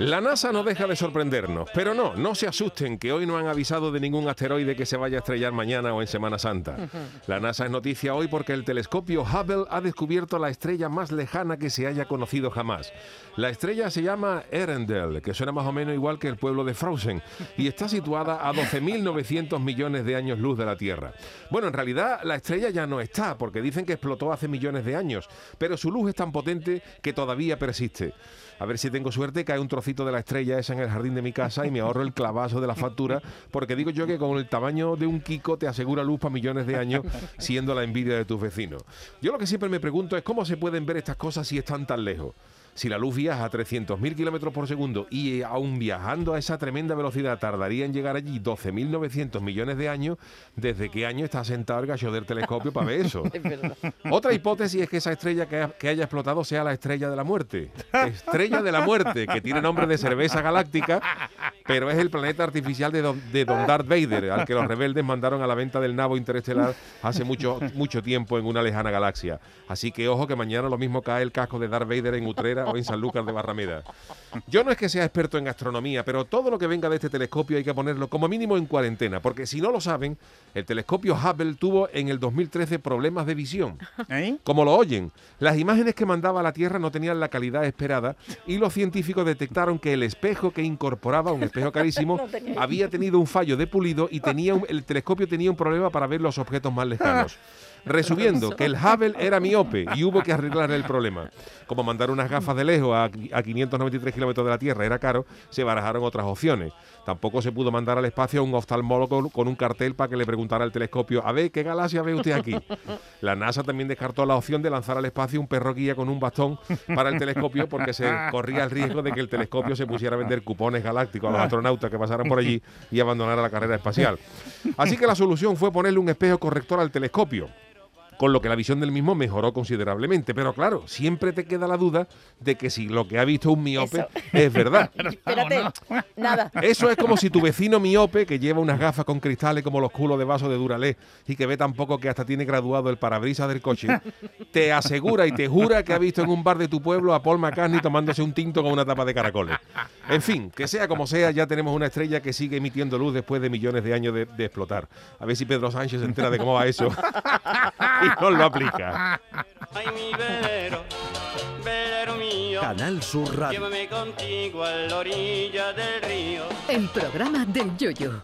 La NASA no deja de sorprendernos, pero no, no se asusten que hoy no han avisado de ningún asteroide que se vaya a estrellar mañana o en Semana Santa. La NASA es noticia hoy porque el telescopio Hubble ha descubierto la estrella más lejana que se haya conocido jamás. La estrella se llama Erendel, que suena más o menos igual que el pueblo de Frozen, y está situada a 12.900 millones de años luz de la Tierra. Bueno, en realidad la estrella ya no está, porque dicen que explotó hace millones de años, pero su luz es tan potente que todavía persiste. A ver si tengo suerte, cae un trocito de la estrella esa en el jardín de mi casa y me ahorro el clavazo de la factura, porque digo yo que con el tamaño de un Kiko te asegura luz para millones de años, siendo la envidia de tus vecinos. Yo lo que siempre me pregunto es cómo se pueden ver estas cosas si están tan lejos. Si la luz viaja a 300.000 kilómetros por segundo y aún viajando a esa tremenda velocidad tardaría en llegar allí 12.900 millones de años, ¿desde qué año está sentado el gallo del telescopio para ver eso? Otra hipótesis es que esa estrella que, ha- que haya explotado sea la estrella de la muerte. Estrella de la muerte, que tiene nombre de cerveza galáctica, pero es el planeta artificial de don, de don Darth Vader, al que los rebeldes mandaron a la venta del nabo interestelar hace mucho, mucho tiempo en una lejana galaxia. Así que ojo que mañana lo mismo cae el casco de Darth Vader en Utrera o en Sanlúcar de Barrameda. Yo no es que sea experto en astronomía, pero todo lo que venga de este telescopio hay que ponerlo como mínimo en cuarentena, porque si no lo saben, el telescopio Hubble tuvo en el 2013 problemas de visión. ¿Eh? Como lo oyen, las imágenes que mandaba a la Tierra no tenían la calidad esperada y los científicos detectaron que el espejo que incorporaba, un espejo carísimo, había tenido un fallo de pulido y tenía un- el telescopio tenía un problema para ver los objetos más lejanos. Resumiendo, que el Hubble era miope y hubo que arreglar el problema. Como mandar unas gafas de lejos a, a 593 kilómetros de la Tierra era caro, se barajaron otras opciones. Tampoco se pudo mandar al espacio a un oftalmólogo con un cartel para que le preguntara al telescopio, a ver, ¿qué galaxia ve usted aquí? La NASA también descartó la opción de lanzar al espacio un perro guía con un bastón para el telescopio porque se corría el riesgo de que el telescopio se pusiera a vender cupones galácticos a los astronautas que pasaran por allí y abandonara la carrera espacial. Así que la solución fue ponerle un espejo corrector al telescopio con lo que la visión del mismo mejoró considerablemente. Pero claro, siempre te queda la duda de que si lo que ha visto un miope Eso. es verdad. Espérate, nada. Eso es como si tu vecino miope, que lleva unas gafas con cristales como los culos de vaso de Duralé y que ve tan poco que hasta tiene graduado el parabrisas del coche, te asegura y te jura que ha visto en un bar de tu pueblo a Paul McCartney tomándose un tinto con una tapa de caracoles. En fin, que sea como sea, ya tenemos una estrella que sigue emitiendo luz después de millones de años de, de explotar. A ver si Pedro Sánchez se entera de cómo va eso lo aplica. Ay, mi velero, velero mío, Canal Sur Radio. llévame contigo a la orilla del río. El programa del Yoyo.